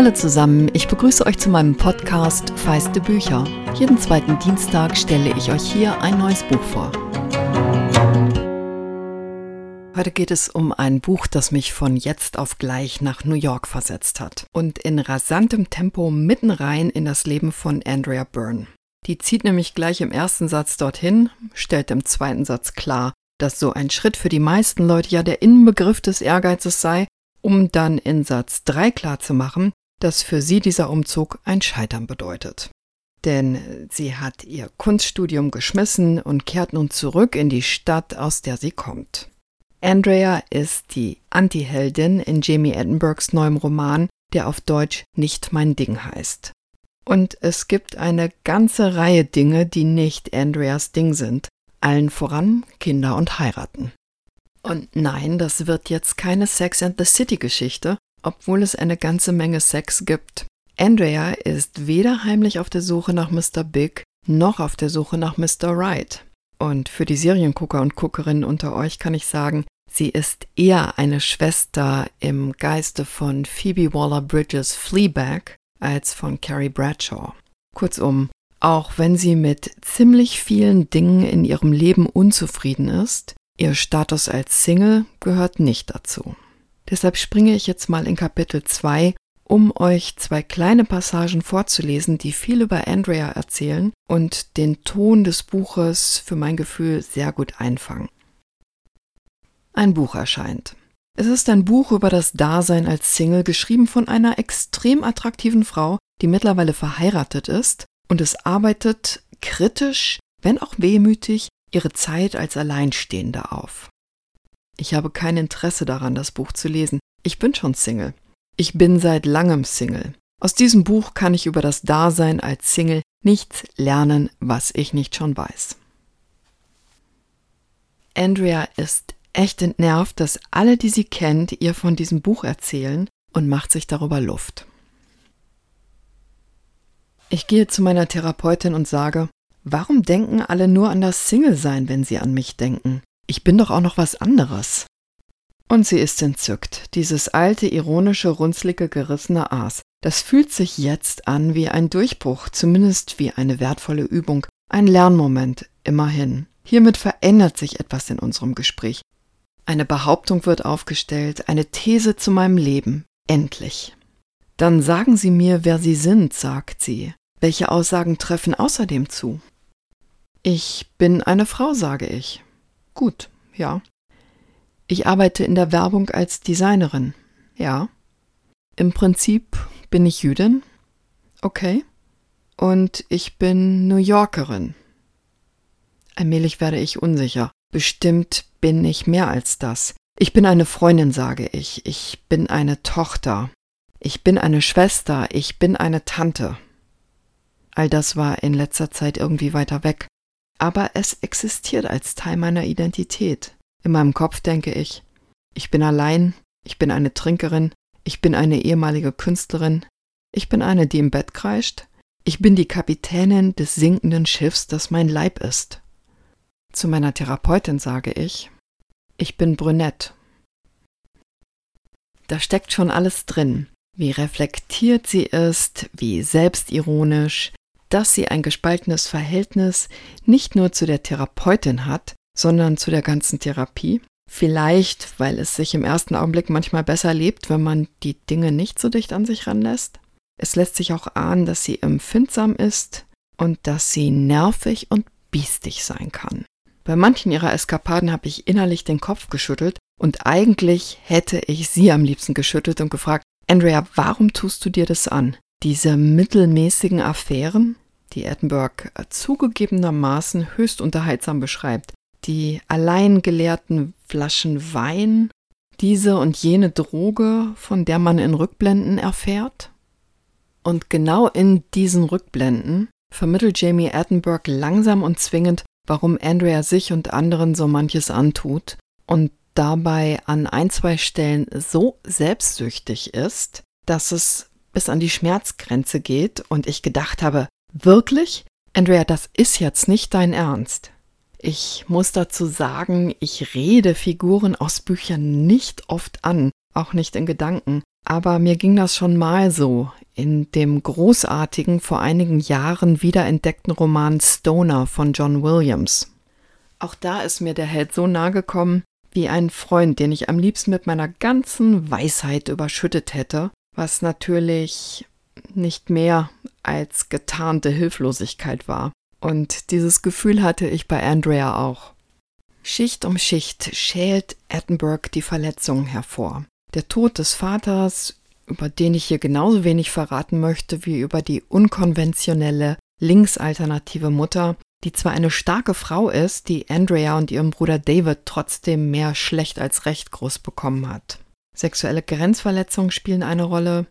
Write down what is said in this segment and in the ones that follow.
Hallo zusammen, ich begrüße euch zu meinem Podcast Feiste Bücher. Jeden zweiten Dienstag stelle ich euch hier ein neues Buch vor. Heute geht es um ein Buch, das mich von jetzt auf gleich nach New York versetzt hat und in rasantem Tempo mitten rein in das Leben von Andrea Byrne. Die zieht nämlich gleich im ersten Satz dorthin, stellt im zweiten Satz klar, dass so ein Schritt für die meisten Leute ja der Inbegriff des Ehrgeizes sei, um dann in Satz 3 klarzumachen, dass für sie dieser Umzug ein Scheitern bedeutet. Denn sie hat ihr Kunststudium geschmissen und kehrt nun zurück in die Stadt, aus der sie kommt. Andrea ist die Antiheldin in Jamie Edinburghs neuem Roman, der auf Deutsch Nicht mein Ding heißt. Und es gibt eine ganze Reihe Dinge, die nicht Andreas Ding sind, allen voran Kinder und heiraten. Und nein, das wird jetzt keine Sex and the City Geschichte, obwohl es eine ganze Menge Sex gibt. Andrea ist weder heimlich auf der Suche nach Mr. Big noch auf der Suche nach Mr. Right. Und für die Seriengucker und Guckerinnen unter euch kann ich sagen, sie ist eher eine Schwester im Geiste von Phoebe Waller-Bridges Fleabag als von Carrie Bradshaw. Kurzum, auch wenn sie mit ziemlich vielen Dingen in ihrem Leben unzufrieden ist, ihr Status als Single gehört nicht dazu. Deshalb springe ich jetzt mal in Kapitel 2, um euch zwei kleine Passagen vorzulesen, die viel über Andrea erzählen und den Ton des Buches für mein Gefühl sehr gut einfangen. Ein Buch erscheint. Es ist ein Buch über das Dasein als Single, geschrieben von einer extrem attraktiven Frau, die mittlerweile verheiratet ist, und es arbeitet kritisch, wenn auch wehmütig, ihre Zeit als Alleinstehende auf. Ich habe kein Interesse daran, das Buch zu lesen. Ich bin schon Single. Ich bin seit langem Single. Aus diesem Buch kann ich über das Dasein als Single nichts lernen, was ich nicht schon weiß. Andrea ist echt entnervt, dass alle, die sie kennt, ihr von diesem Buch erzählen und macht sich darüber Luft. Ich gehe zu meiner Therapeutin und sage, warum denken alle nur an das Single-Sein, wenn sie an mich denken? Ich bin doch auch noch was anderes. Und sie ist entzückt, dieses alte, ironische, runzlige, gerissene Aas. Das fühlt sich jetzt an wie ein Durchbruch, zumindest wie eine wertvolle Übung, ein Lernmoment, immerhin. Hiermit verändert sich etwas in unserem Gespräch. Eine Behauptung wird aufgestellt, eine These zu meinem Leben. Endlich. Dann sagen Sie mir, wer Sie sind, sagt sie. Welche Aussagen treffen außerdem zu? Ich bin eine Frau, sage ich. Gut, ja. Ich arbeite in der Werbung als Designerin. Ja. Im Prinzip bin ich Jüdin. Okay. Und ich bin New Yorkerin. Allmählich werde ich unsicher. Bestimmt bin ich mehr als das. Ich bin eine Freundin, sage ich. Ich bin eine Tochter. Ich bin eine Schwester. Ich bin eine Tante. All das war in letzter Zeit irgendwie weiter weg aber es existiert als Teil meiner Identität. In meinem Kopf denke ich, ich bin allein, ich bin eine Trinkerin, ich bin eine ehemalige Künstlerin, ich bin eine, die im Bett kreischt, ich bin die Kapitänin des sinkenden Schiffs, das mein Leib ist. Zu meiner Therapeutin sage ich, ich bin brünett. Da steckt schon alles drin, wie reflektiert sie ist, wie selbstironisch, dass sie ein gespaltenes Verhältnis nicht nur zu der Therapeutin hat, sondern zu der ganzen Therapie. Vielleicht, weil es sich im ersten Augenblick manchmal besser lebt, wenn man die Dinge nicht so dicht an sich ranlässt. Es lässt sich auch ahnen, dass sie empfindsam ist und dass sie nervig und biestig sein kann. Bei manchen ihrer Eskapaden habe ich innerlich den Kopf geschüttelt und eigentlich hätte ich sie am liebsten geschüttelt und gefragt, Andrea, warum tust du dir das an? Diese mittelmäßigen Affären, die Edinburgh zugegebenermaßen höchst unterhaltsam beschreibt, die allein geleerten Flaschen Wein, diese und jene Droge, von der man in Rückblenden erfährt? Und genau in diesen Rückblenden vermittelt Jamie Edinburgh langsam und zwingend, warum Andrea sich und anderen so manches antut und dabei an ein, zwei Stellen so selbstsüchtig ist, dass es bis an die Schmerzgrenze geht und ich gedacht habe, wirklich? Andrea, das ist jetzt nicht dein Ernst. Ich muss dazu sagen, ich rede Figuren aus Büchern nicht oft an, auch nicht in Gedanken. Aber mir ging das schon mal so in dem großartigen, vor einigen Jahren wiederentdeckten Roman Stoner von John Williams. Auch da ist mir der Held so nahe gekommen wie ein Freund, den ich am liebsten mit meiner ganzen Weisheit überschüttet hätte, was natürlich nicht mehr als getarnte Hilflosigkeit war. Und dieses Gefühl hatte ich bei Andrea auch. Schicht um Schicht schält Attenborough die Verletzungen hervor. Der Tod des Vaters, über den ich hier genauso wenig verraten möchte wie über die unkonventionelle linksalternative Mutter, die zwar eine starke Frau ist, die Andrea und ihrem Bruder David trotzdem mehr schlecht als recht groß bekommen hat. Sexuelle Grenzverletzungen spielen eine Rolle,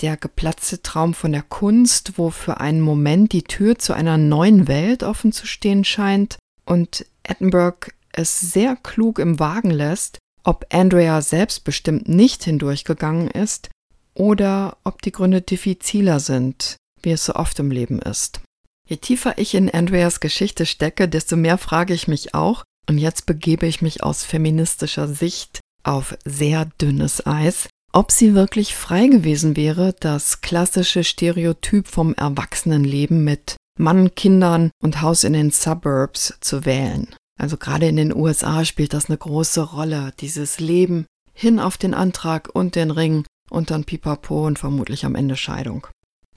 der geplatzte Traum von der Kunst, wo für einen Moment die Tür zu einer neuen Welt offen zu stehen scheint und Attenborough es sehr klug im Wagen lässt, ob Andrea selbstbestimmt nicht hindurchgegangen ist oder ob die Gründe diffiziler sind, wie es so oft im Leben ist. Je tiefer ich in Andreas Geschichte stecke, desto mehr frage ich mich auch, und jetzt begebe ich mich aus feministischer Sicht auf sehr dünnes Eis, ob sie wirklich frei gewesen wäre, das klassische Stereotyp vom Erwachsenenleben mit Mann, Kindern und Haus in den Suburbs zu wählen. Also gerade in den USA spielt das eine große Rolle, dieses Leben hin auf den Antrag und den Ring und dann Pipapo und vermutlich am Ende Scheidung.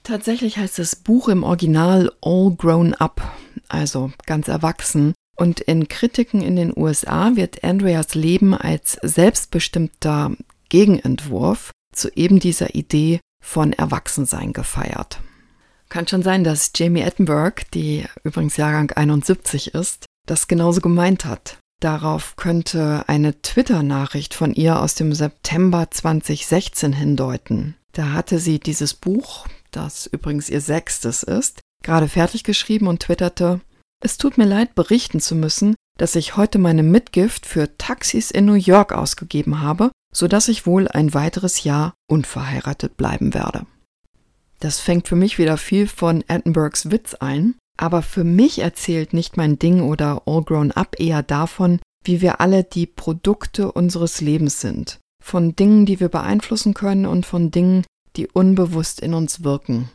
Tatsächlich heißt das Buch im Original All Grown Up, also ganz erwachsen. Und in Kritiken in den USA wird Andreas Leben als selbstbestimmter Gegenentwurf zu eben dieser Idee von Erwachsensein gefeiert. Kann schon sein, dass Jamie Attenberg, die übrigens Jahrgang 71 ist, das genauso gemeint hat. Darauf könnte eine Twitter-Nachricht von ihr aus dem September 2016 hindeuten. Da hatte sie dieses Buch, das übrigens ihr sechstes ist, gerade fertig geschrieben und twitterte, es tut mir leid, berichten zu müssen, dass ich heute meine Mitgift für Taxis in New York ausgegeben habe, so dass ich wohl ein weiteres Jahr unverheiratet bleiben werde. Das fängt für mich wieder viel von Attenbergs Witz ein, aber für mich erzählt nicht mein Ding oder All Grown Up eher davon, wie wir alle die Produkte unseres Lebens sind. Von Dingen, die wir beeinflussen können und von Dingen, die unbewusst in uns wirken.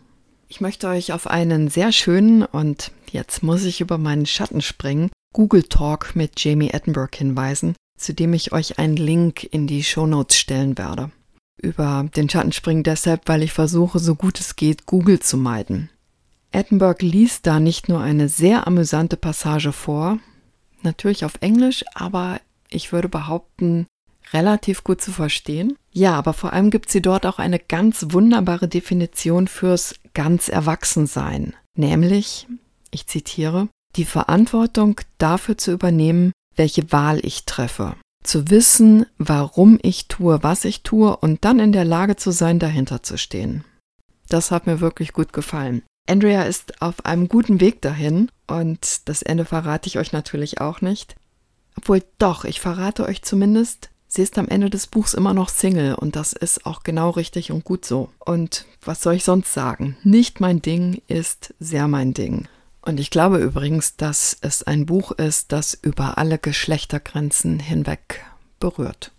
Ich möchte euch auf einen sehr schönen und jetzt muss ich über meinen Schatten springen, Google Talk mit Jamie Attenborough hinweisen, zu dem ich euch einen Link in die Shownotes stellen werde. Über den Schatten springen deshalb, weil ich versuche, so gut es geht, Google zu meiden. Attenborough liest da nicht nur eine sehr amüsante Passage vor, natürlich auf Englisch, aber ich würde behaupten, relativ gut zu verstehen. Ja, aber vor allem gibt sie dort auch eine ganz wunderbare Definition fürs ganz Erwachsensein, nämlich, ich zitiere, die Verantwortung dafür zu übernehmen, welche Wahl ich treffe, zu wissen, warum ich tue, was ich tue und dann in der Lage zu sein, dahinter zu stehen. Das hat mir wirklich gut gefallen. Andrea ist auf einem guten Weg dahin und das Ende verrate ich euch natürlich auch nicht. Obwohl doch, ich verrate euch zumindest, Sie ist am Ende des Buchs immer noch Single und das ist auch genau richtig und gut so. Und was soll ich sonst sagen? Nicht mein Ding ist sehr mein Ding. Und ich glaube übrigens, dass es ein Buch ist, das über alle Geschlechtergrenzen hinweg berührt.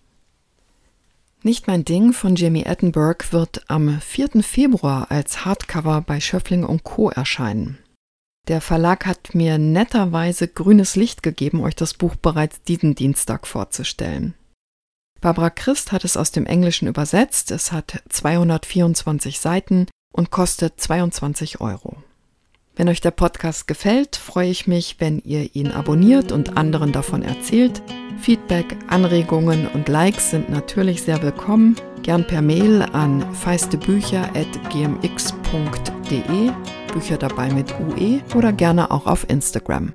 Nicht mein Ding von Jamie Attenberg wird am 4. Februar als Hardcover bei Schöffling Co. erscheinen. Der Verlag hat mir netterweise grünes Licht gegeben, euch das Buch bereits diesen Dienstag vorzustellen. Barbara Christ hat es aus dem Englischen übersetzt. Es hat 224 Seiten und kostet 22 Euro. Wenn euch der Podcast gefällt, freue ich mich, wenn ihr ihn abonniert und anderen davon erzählt. Feedback, Anregungen und Likes sind natürlich sehr willkommen. Gern per Mail an feistebücher.gmx.de, Bücher dabei mit UE oder gerne auch auf Instagram.